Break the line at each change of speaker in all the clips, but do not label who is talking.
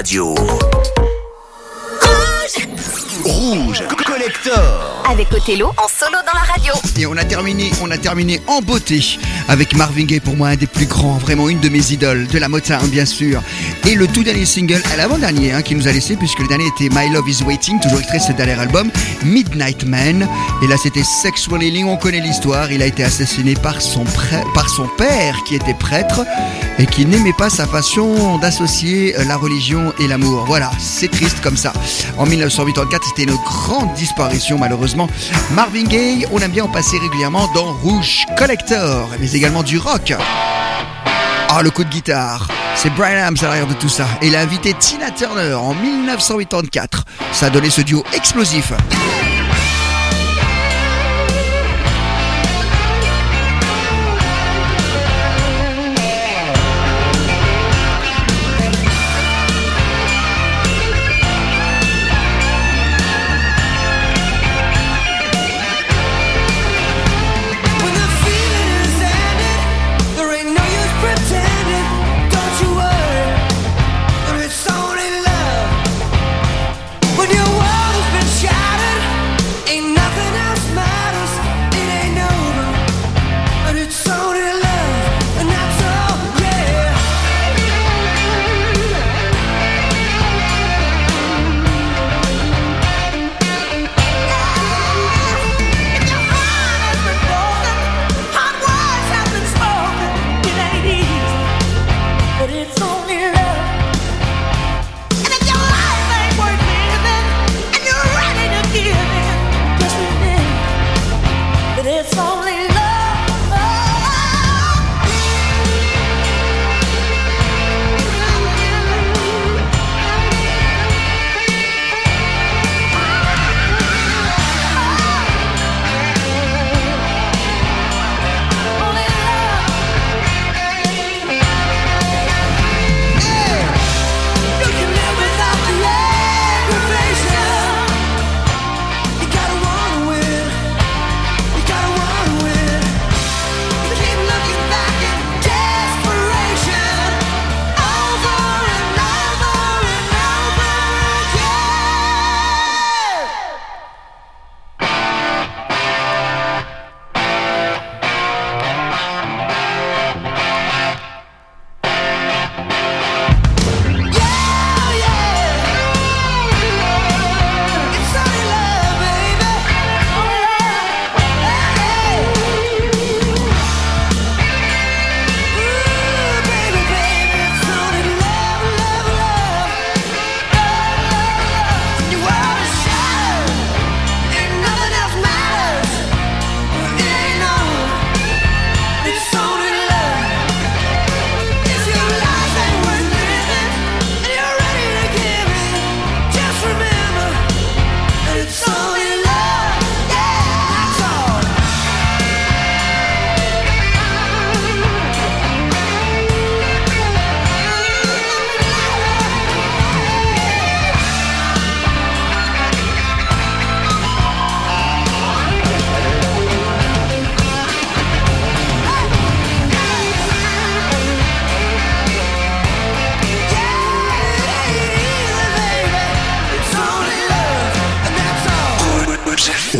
radio.
Avec Othello en solo dans la radio.
Et on a terminé, on a terminé en beauté avec Marvin Gaye pour moi un des plus grands, vraiment une de mes idoles, de la Motown bien sûr. Et le tout dernier single, l'avant-dernier, hein, qui nous a laissé puisque le dernier était My Love Is Waiting, toujours extrait de ce dernier album, Midnight Man. Et là c'était Sexual Healing, on connaît l'histoire. Il a été assassiné par son, par son père qui était prêtre et qui n'aimait pas sa façon d'associer euh, la religion et l'amour. Voilà, c'est triste comme ça. En 1984, c'était une grande disparition malheureusement. Marvin Gaye, on aime bien en passer régulièrement dans Rouge Collector, mais également du rock. Ah, le coup de guitare. C'est Brian Adams à l'arrière de tout ça. Et il a invité Tina Turner en 1984. Ça a donné ce duo explosif.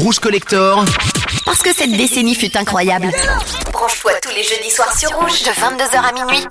Collector.
Parce que cette décennie fut incroyable. Branche-toi tous les jeudis soirs sur Rouge de 22h à minuit.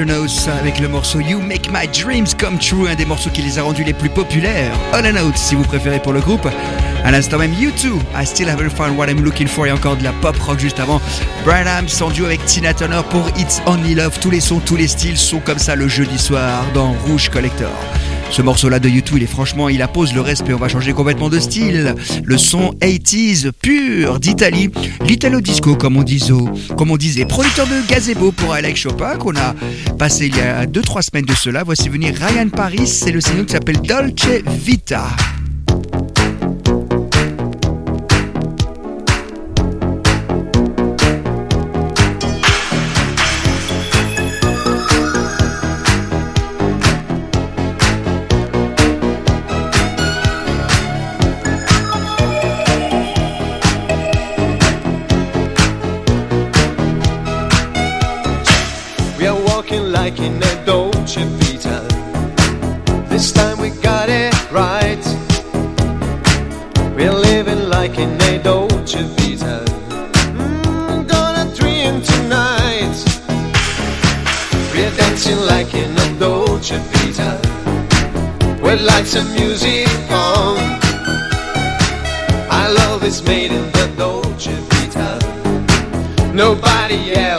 Avec le morceau You Make My Dreams Come True, un des morceaux qui les a rendus les plus populaires. On and Out si vous préférez pour le groupe. À l'instant même, U2, I Still Haven't Found What I'm Looking For et encore de la pop rock juste avant. Brian Adams en duo avec Tina Turner pour It's Only Love. Tous les sons, tous les styles sont comme ça le jeudi soir dans Rouge Collector. Ce morceau-là de YouTube, il est franchement, il appose le respect. On va changer complètement de style. Le son 80s pur d'Italie. L'Italo Disco, comme on disait, comme on disait. Producteur de gazebo pour Alex Chopin, qu'on a passé il y a 2-3 semaines de cela. Voici venir Ryan Paris. C'est le single qui s'appelle Dolce Vita.
like in a Dolce Vita.
This time we got it right. We're living like in a Dolce Vita. Mm, gonna dream tonight. We're dancing like in a Dolce Vita. With lights and music on. Our love is made in the Dolce Vita. Nobody else.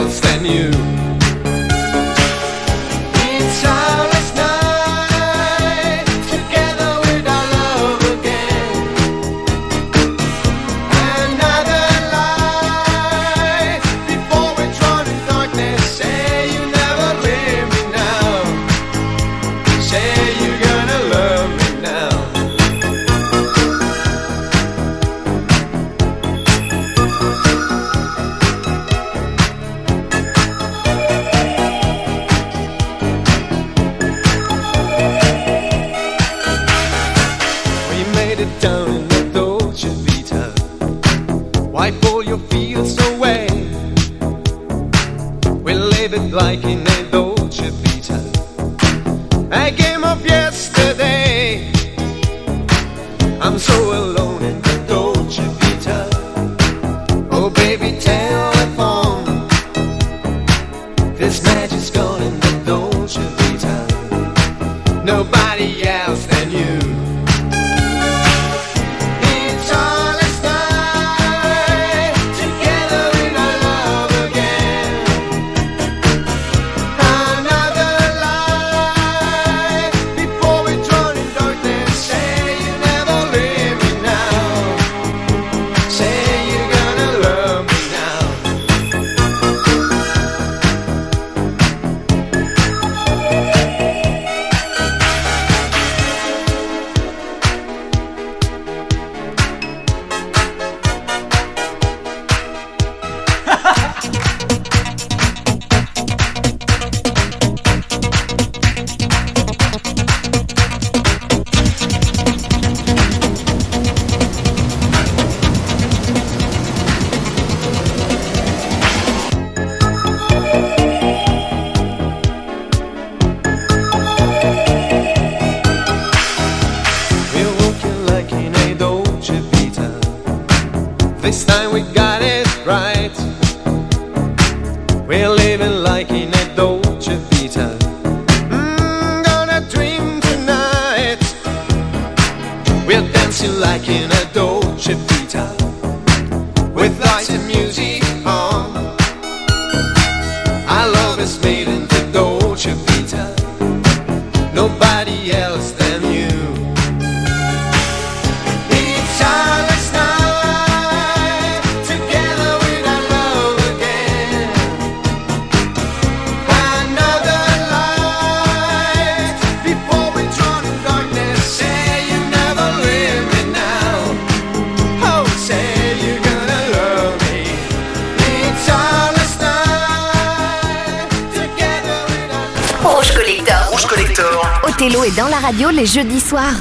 Tello est dans la radio
les jeudis soirs.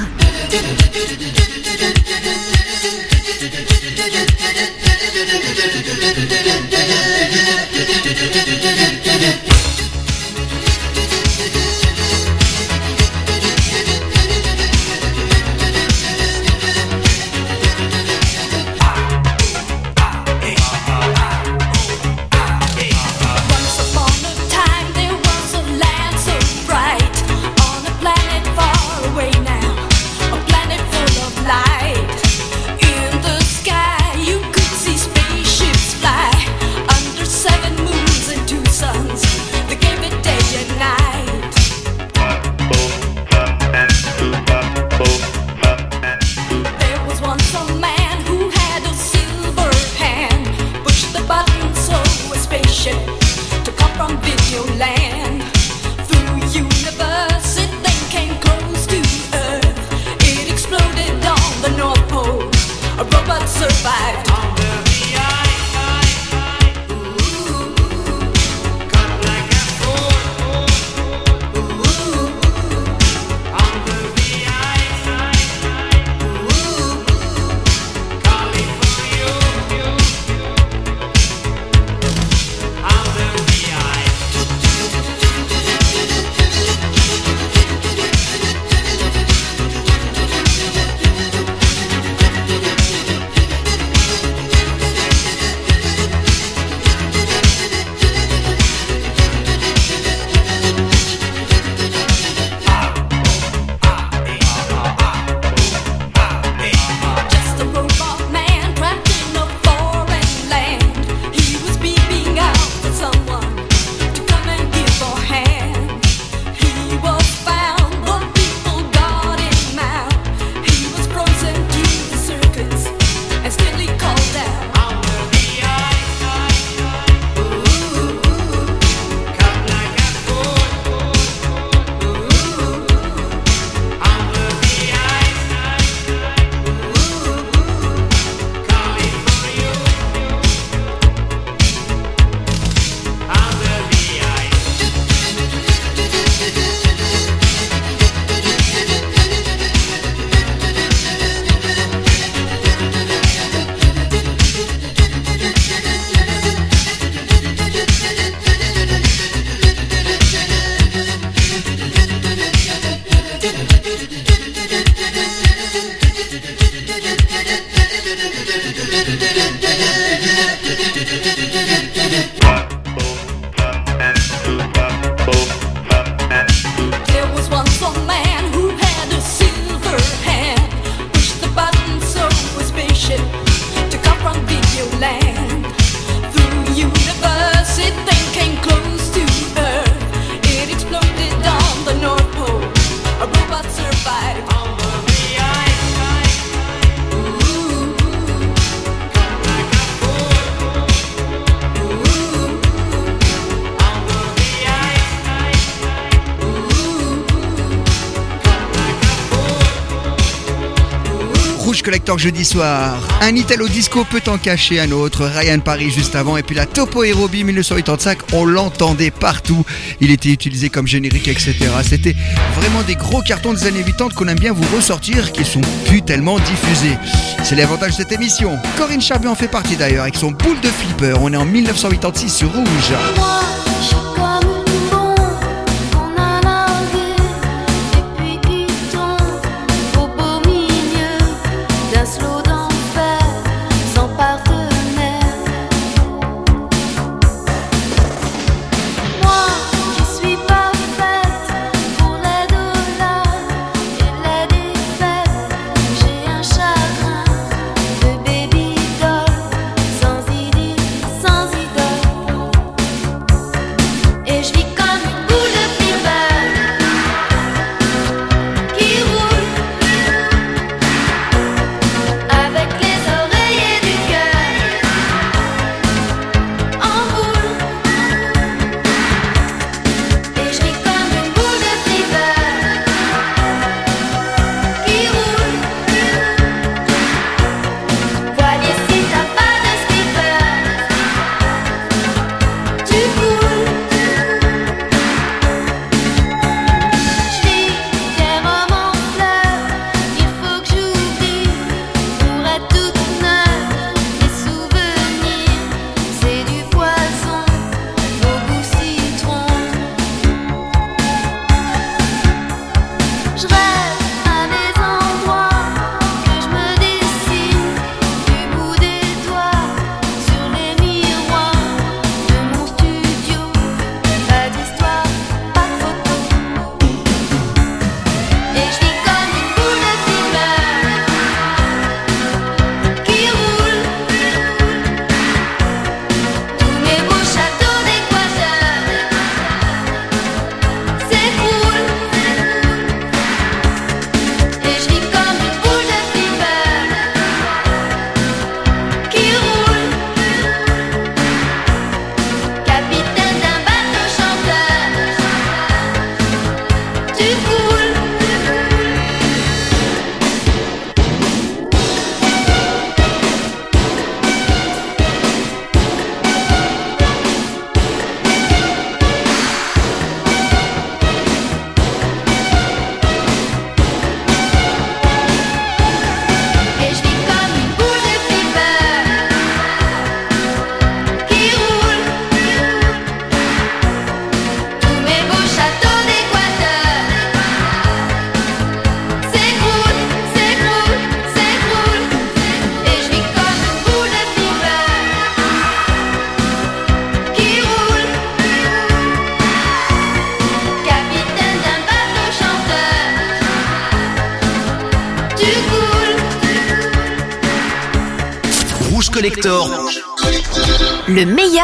Collector jeudi soir. Un Italo Disco peut en cacher un autre. Ryan Paris juste avant. Et puis la Topo Aerobie 1985, on l'entendait partout. Il était utilisé comme générique, etc. C'était vraiment des gros cartons des années 80 qu'on aime bien vous ressortir, qui sont plus tellement diffusés. C'est l'avantage de cette émission. Corinne Charbet en fait partie d'ailleurs, avec son boule de flipper. On est en 1986 sur Rouge.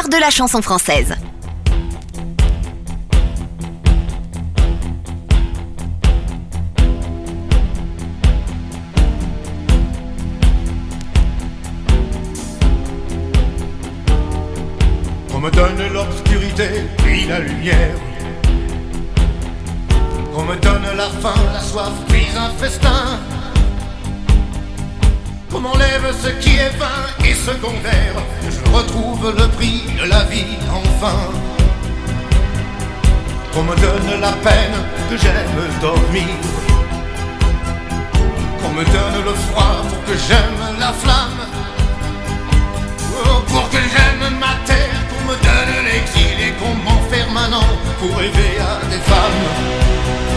De la chanson française.
On me donne l'obscurité puis la lumière. On me donne la faim, la soif puis un festin. On m'enlève ce qui est vain et secondaire. Je retrouve le prix de la vie enfin. Qu'on me donne la peine que j'aime dormir. Qu'on me donne le froid pour que j'aime la flamme. Oh, pour que j'aime ma terre, qu'on me donne l'exil et qu'on m'enferme maintenant pour rêver à des femmes.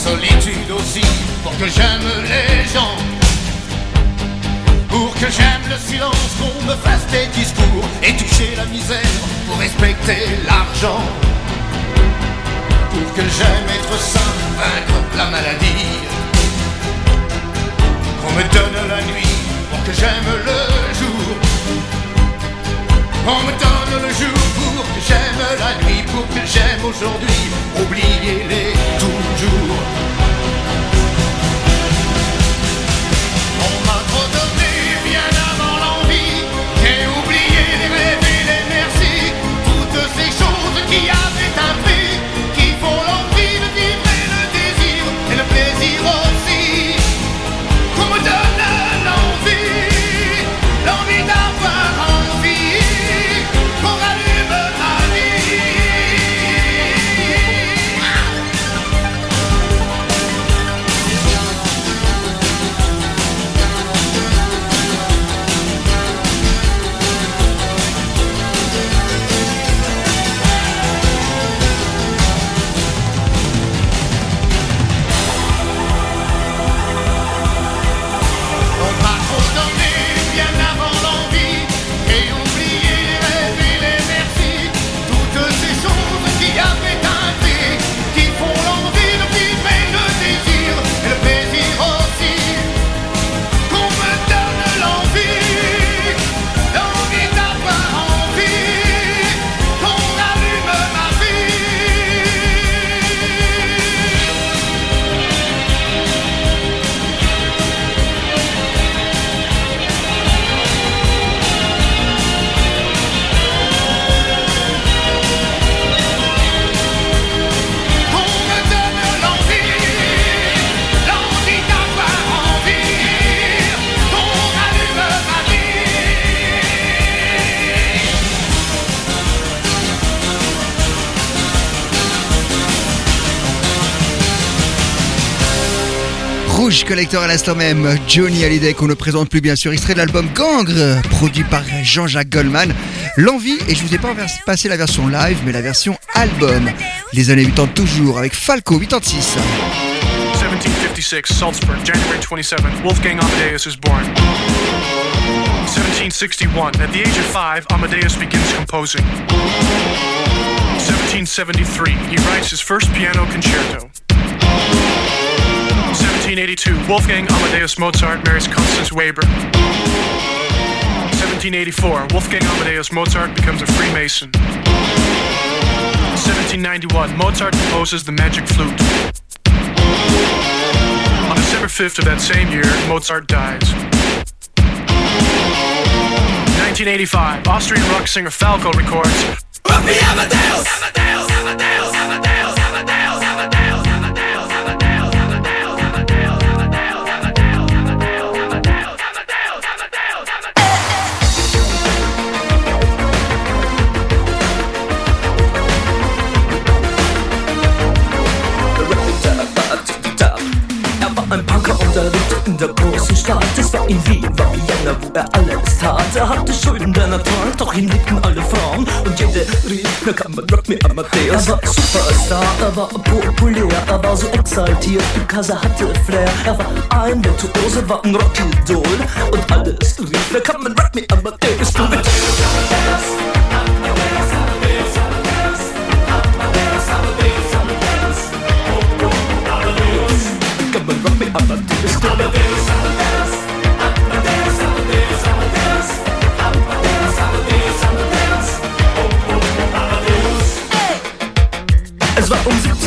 Solitude aussi, pour que j'aime les gens. Pour que j'aime le silence, qu'on me fasse des discours et toucher la misère pour respecter l'argent. pour que j'aime être sain, vaincre la maladie. Qu'on me donne la nuit pour que j'aime le jour. On me donne le jour pour que j'aime la nuit, pour que j'aime aujourd'hui. Oubliez-les toujours.
Collector à l'instant même, Johnny Hallyday qu'on ne présente plus bien sûr, extrait de l'album Gangre, produit par Jean-Jacques Goldman. L'envie, et je vous ai pas passé la version live, mais la version album. Les années 80 toujours, avec Falco 86.
1756, Salzburg, January 27th, Wolfgang Amadeus is born. 1761, at the age of five, Amadeus begins composing. 1773, he writes his first piano concerto. 1782, Wolfgang Amadeus Mozart marries Constance Weber. 1784, Wolfgang Amadeus Mozart becomes a Freemason. 1791, Mozart composes the Magic Flute. On December 5th of that same year, Mozart dies. 1985, Austrian rock singer Falco records
Er in der großen Stadt. Es war in Wien, war Vienna, wo er alles tat. Er hatte Schulden, denn er trank, doch ihn liebten alle Frauen. Und jede rief, na kann man Rock me Amadeus. Er war Superstar, er war populär, er war so exaltiert, because er hatte Flair. Er war ein Virtuose, war ein Rockidol. Und alles rief, na kann man Rock me Amadeus. Du mit Come on, rock me Amadeus. Es war um 17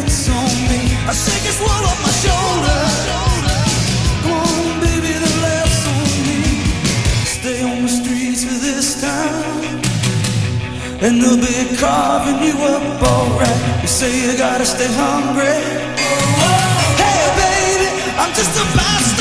It's on me. I shake this off my. Come on, baby, the on me. Stay on the streets this. And they'll be carving you up alright. You say you gotta stay hungry. Oh, hey, baby, I'm just about starting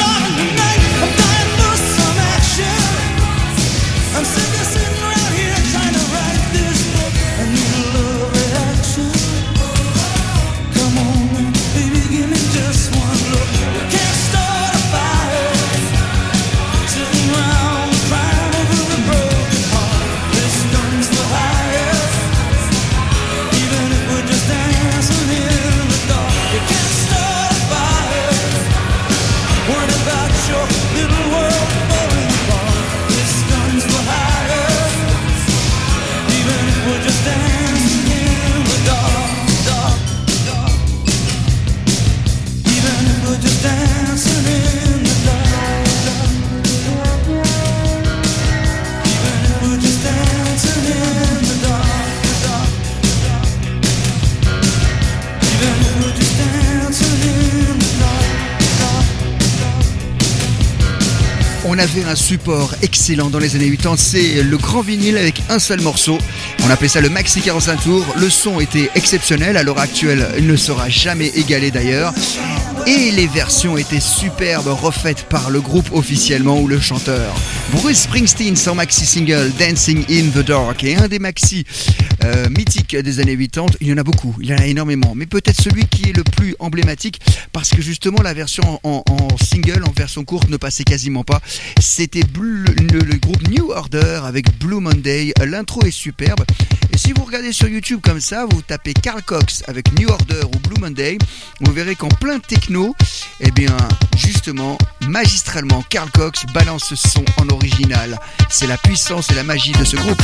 On
avait un support excellent dans les années 80, c'est le grand vinyle avec un seul morceau. On appelait ça le Maxi 45 tours. Le son était exceptionnel, à l'heure actuelle, il ne sera jamais égalé d'ailleurs. Et les versions étaient superbes, refaites par le groupe officiellement ou le chanteur. Bruce Springsteen, son maxi single Dancing in the Dark, est un des maxi euh, mythiques des années 80. Il y en a beaucoup, il y en a énormément, mais peut-être celui qui est le plus emblématique parce que justement la version en, single, en version courte, ne passait quasiment pas. C'était le groupe New Order avec Blue Monday. L'intro est superbe. Et si vous regardez sur YouTube comme ça, vous tapez Carl Cox avec New Order ou Blue Monday, vous verrez qu'en plein techno, eh bien, justement, magistralement, Carl Cox balance ce son en original. C'est la puissance et la magie de ce groupe.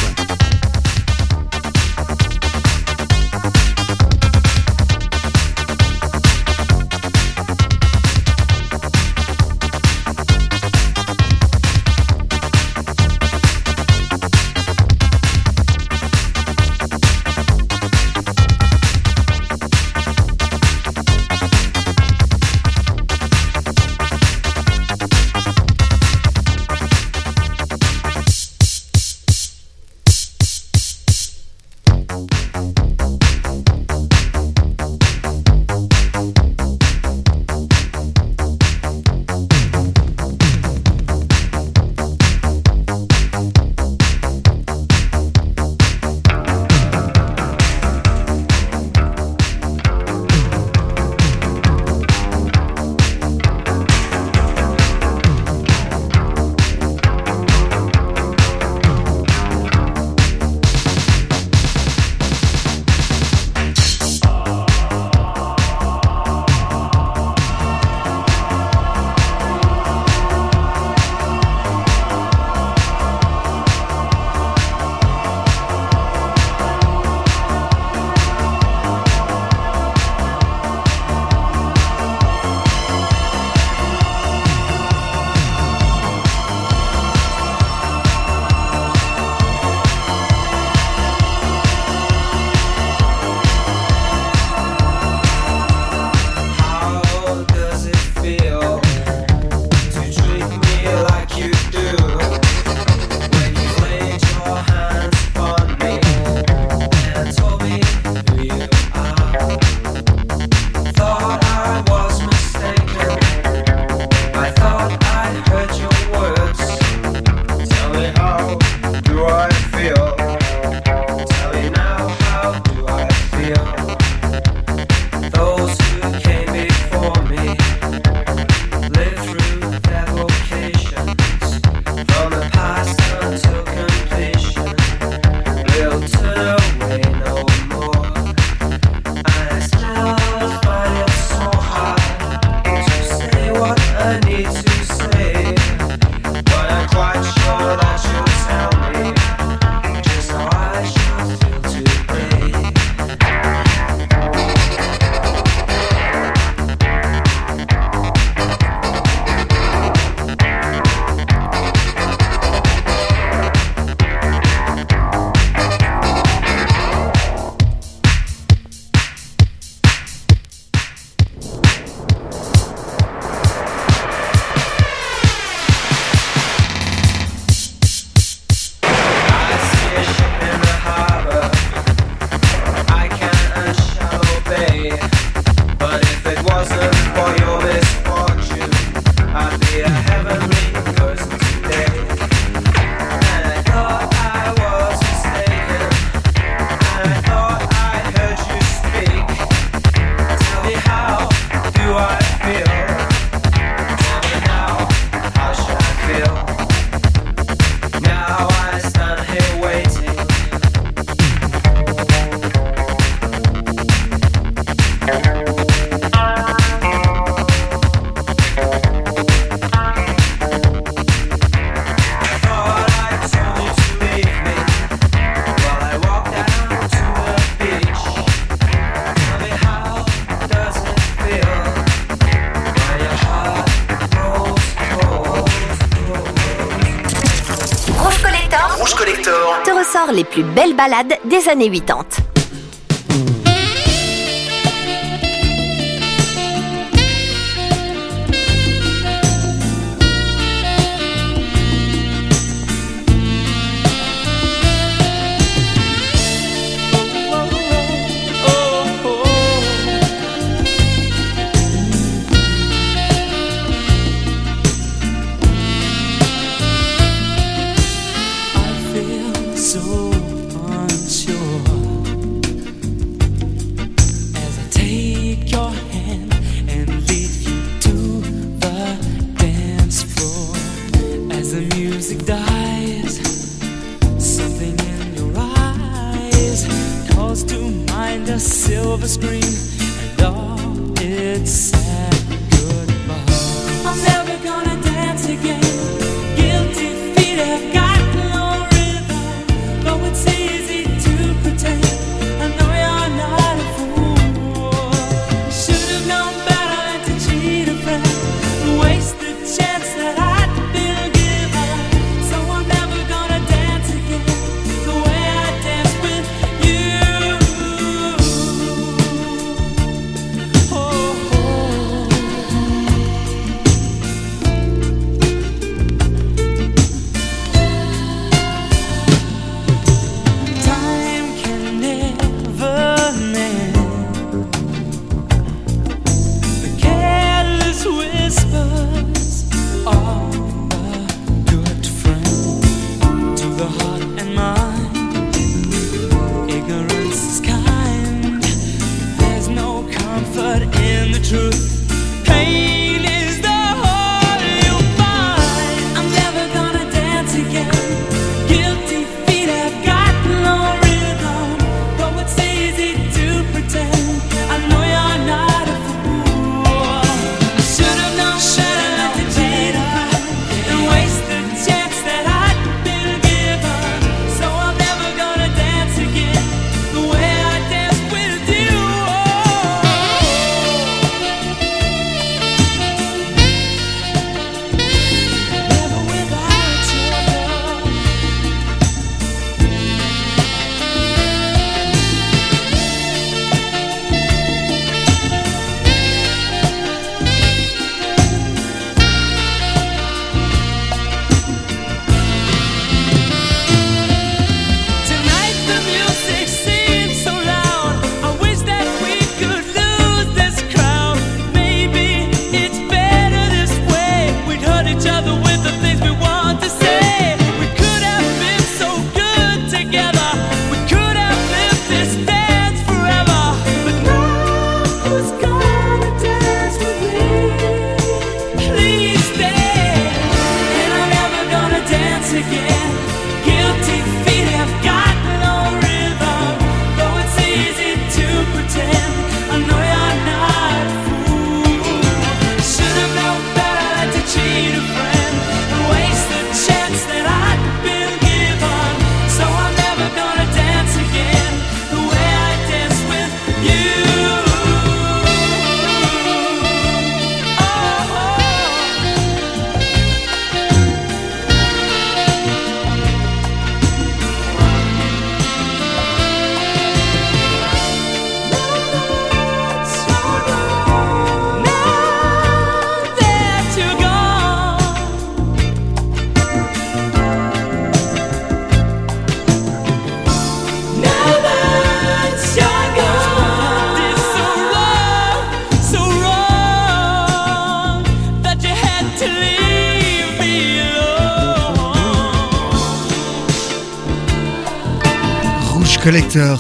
Plus belles balades des années 80.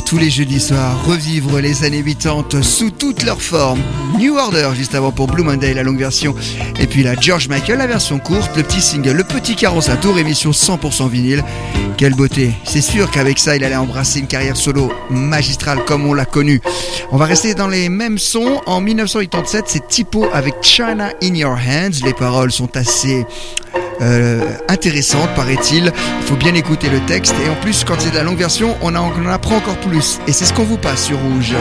tous les jeudis soirs, revivre les années 80 sous toutes leurs formes. New Order juste avant pour Blue Monday, la longue version. Et puis la George Michael, la version courte, le petit single, le petit carrosse à tour, émission 100% vinyle. Quelle beauté. C'est sûr qu'avec ça, il allait embrasser une carrière solo magistrale comme on l'a connue. On va rester dans les mêmes sons. En 1987, c'est Tipo avec China in Your Hands. Les paroles sont assez euh, intéressante, paraît-il. Il faut bien écouter le texte. Et en plus, quand c'est de la longue version, on on en apprend encore plus. Et c'est ce qu'on vous passe sur Rouge.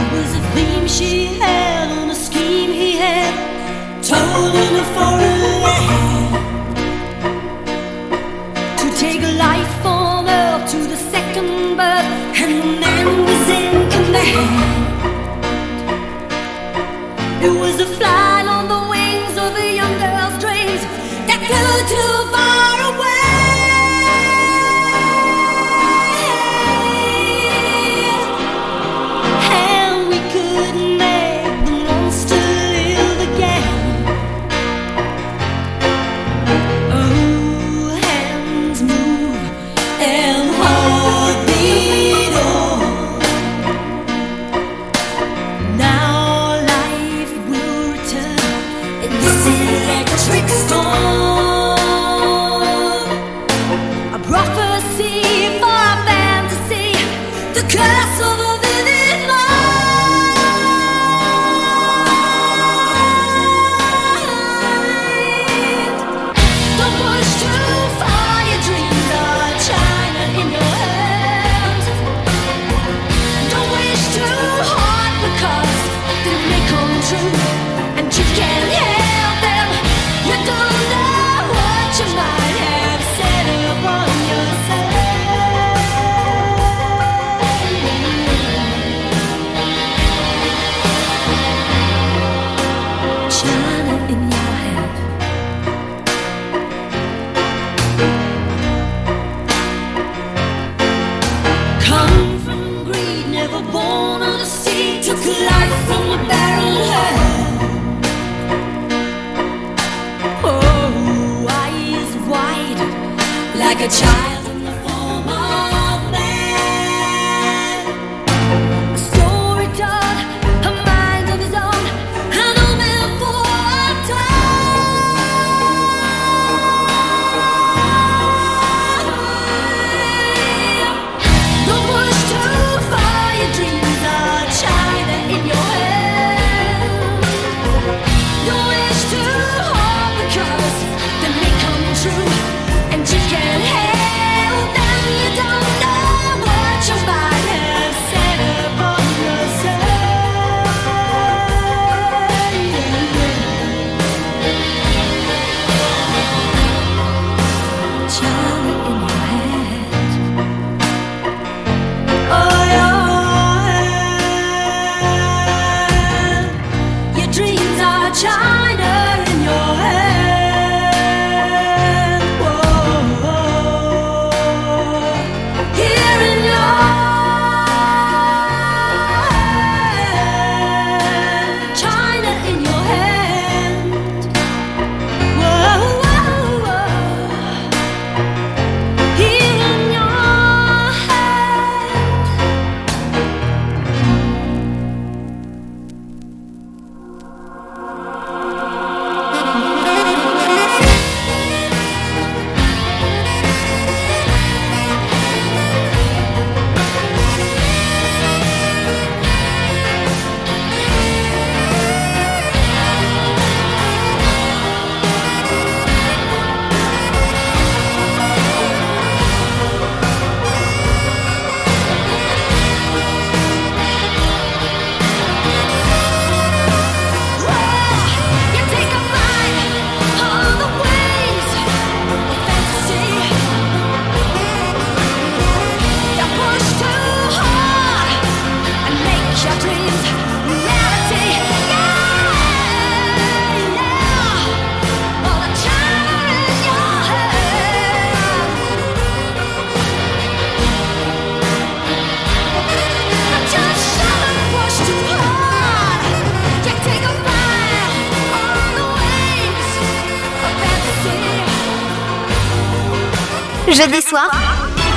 jeudi soir,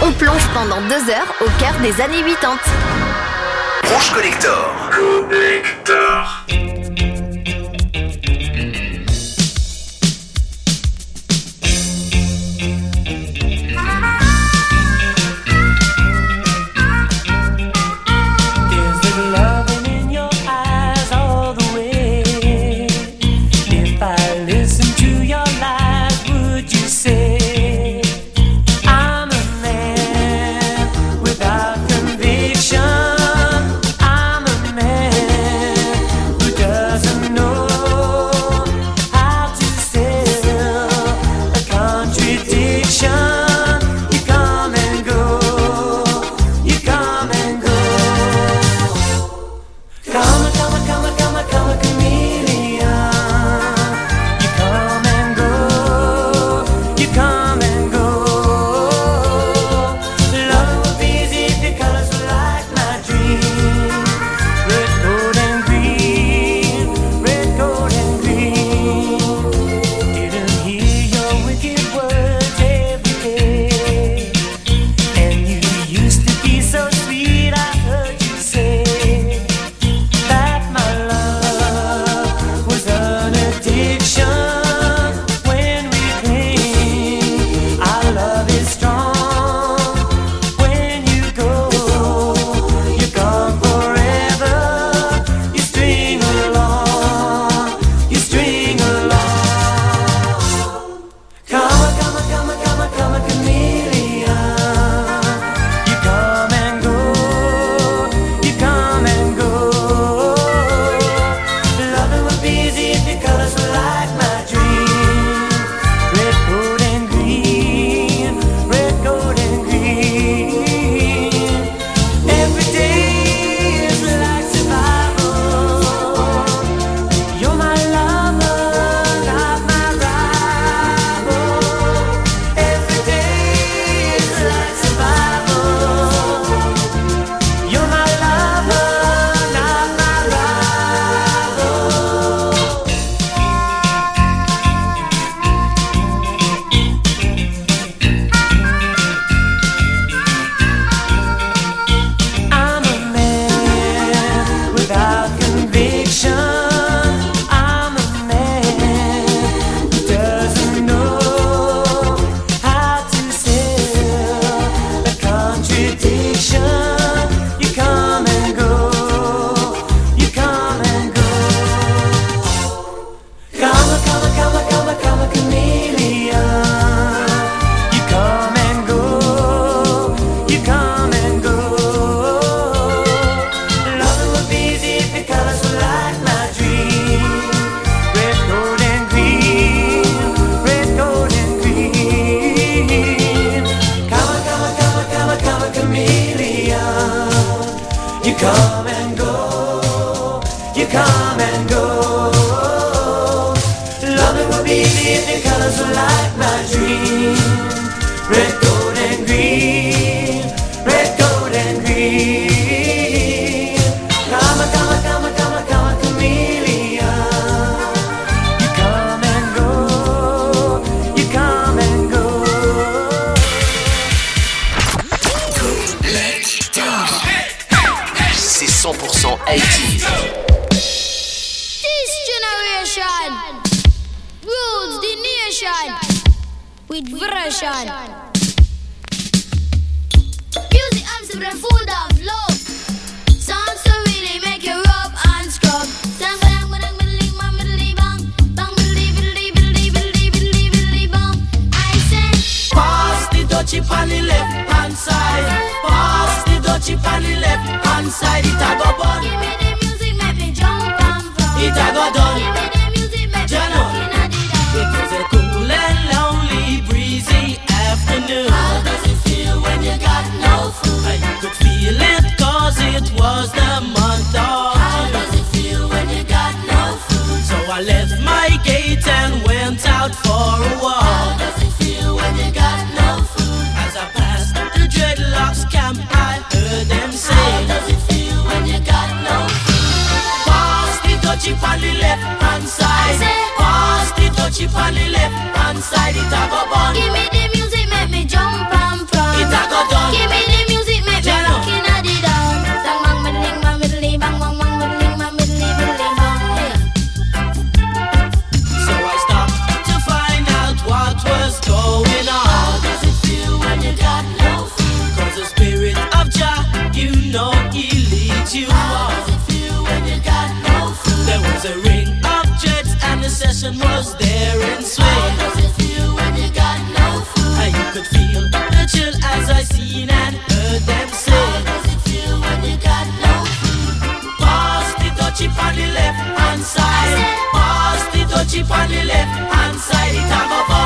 on plonge pendant deux heures au cœur des années 80.
Rouge Collector. Collector.
you come and go. Will be the colors my dream. Red, gold, and green. Red, gold, and green.
C'est 100%
with version. Music and the food of love. Sounds to really make you rub and scrub. Chip on the left hand side, pass the dutchie on the left hand side. It
a go touch on the left hand side. Pass the touch on the left hand side. It a go bun.
Give me the music, make me jump and prance.
It a go done.
Give me the music, make me rock inna the
down. Bang bang bang bang
bang
middly
bang bang bang middly bang middly middly bang.
So I stopped to find out what was going on.
How does it feel when you got no food?
Cause the spirit of Jah, you know, he leads you. Session was there in swing. And you could feel the chill as I seen and heard them sing. Pass the dutchie on the left hand side. Pass the dutchie on the left hand side. It a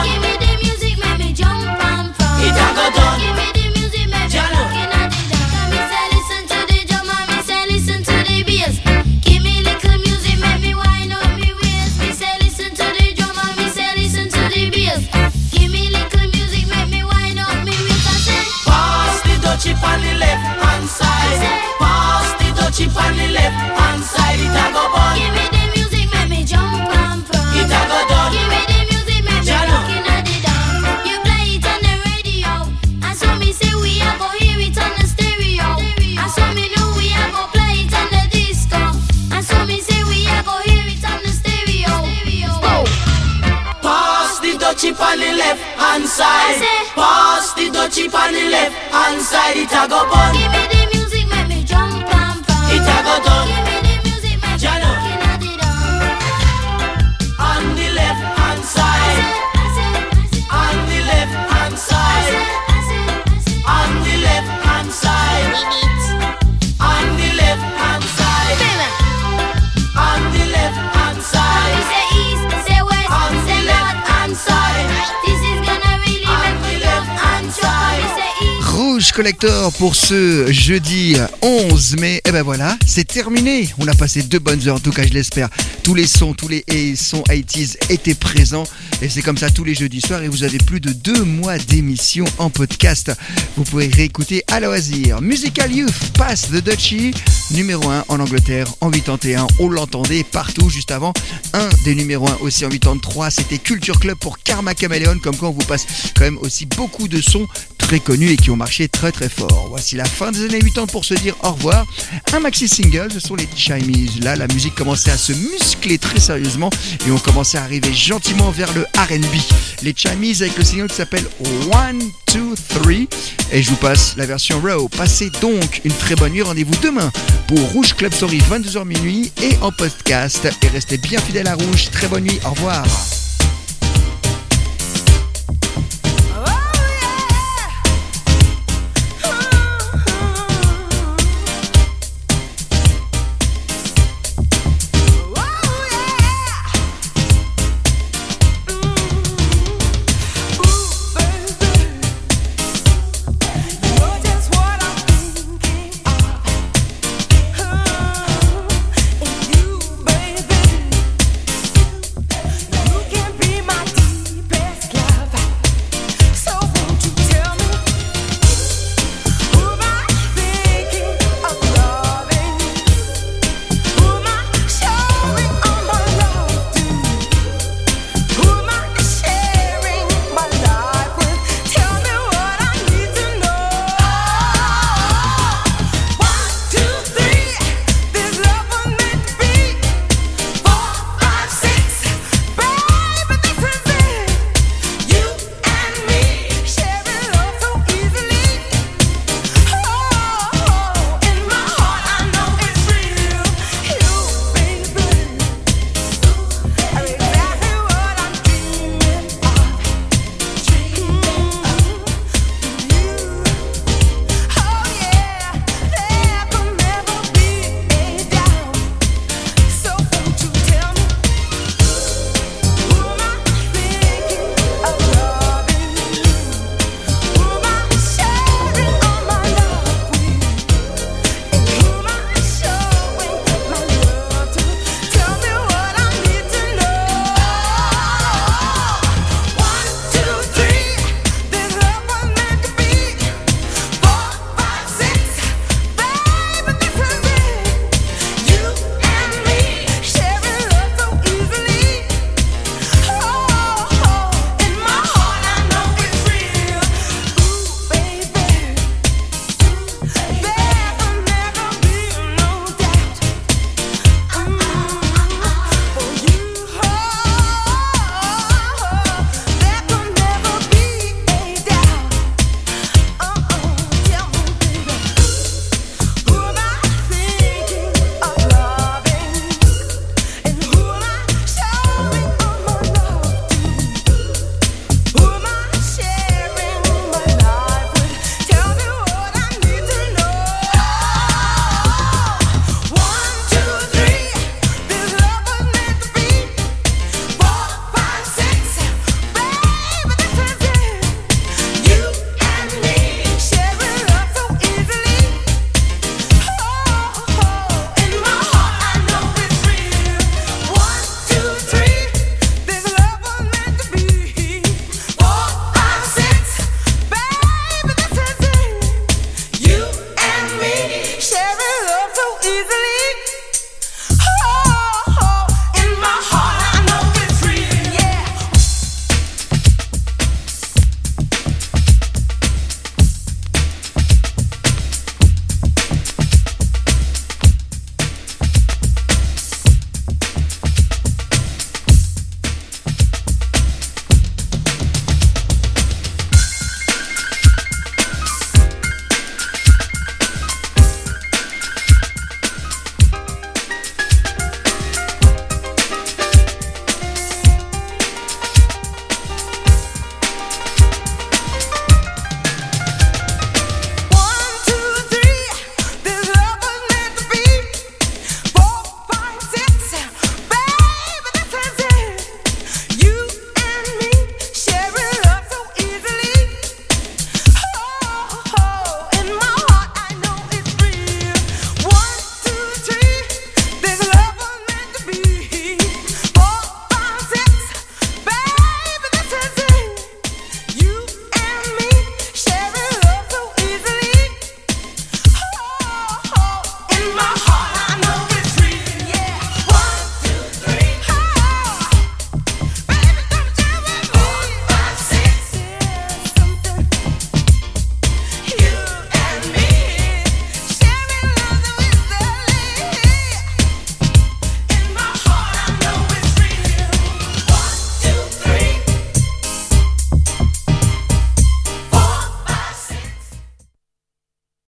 side. Pass the dutchie on the left hand side. It a go fun.
Give me the music, make me jump and fun.
It a go done.
Collector pour ce jeudi 11 mai. Et ben voilà, c'est terminé. On a passé deux bonnes heures, en tout cas je l'espère. Tous les sons, tous les sons 80s étaient présents. Et c'est comme ça tous les jeudis soirs. Et vous avez plus de deux mois d'émission en podcast. Vous pouvez réécouter à loisir. Musical Youth passe The Dutchie, numéro 1 en Angleterre en 81. On l'entendait partout juste avant. Un des numéros 1 aussi en 83, c'était Culture Club pour Karma Chameleon. Comme quoi on vous passe quand même aussi beaucoup de sons très connus et qui ont marché très très fort. Voici la fin des années 80 pour se dire au revoir. Un maxi single, ce sont les Chimies. Là, la musique commençait à se muscler très sérieusement et on commençait à arriver gentiment vers le R&B. Les Chimies avec le single qui s'appelle One, Two, Three. Et je vous passe la version Raw. Passez donc une très bonne nuit. Rendez-vous demain pour Rouge Club Story 22h minuit et en podcast. Et restez bien fidèles à Rouge. Très bonne nuit. Au revoir.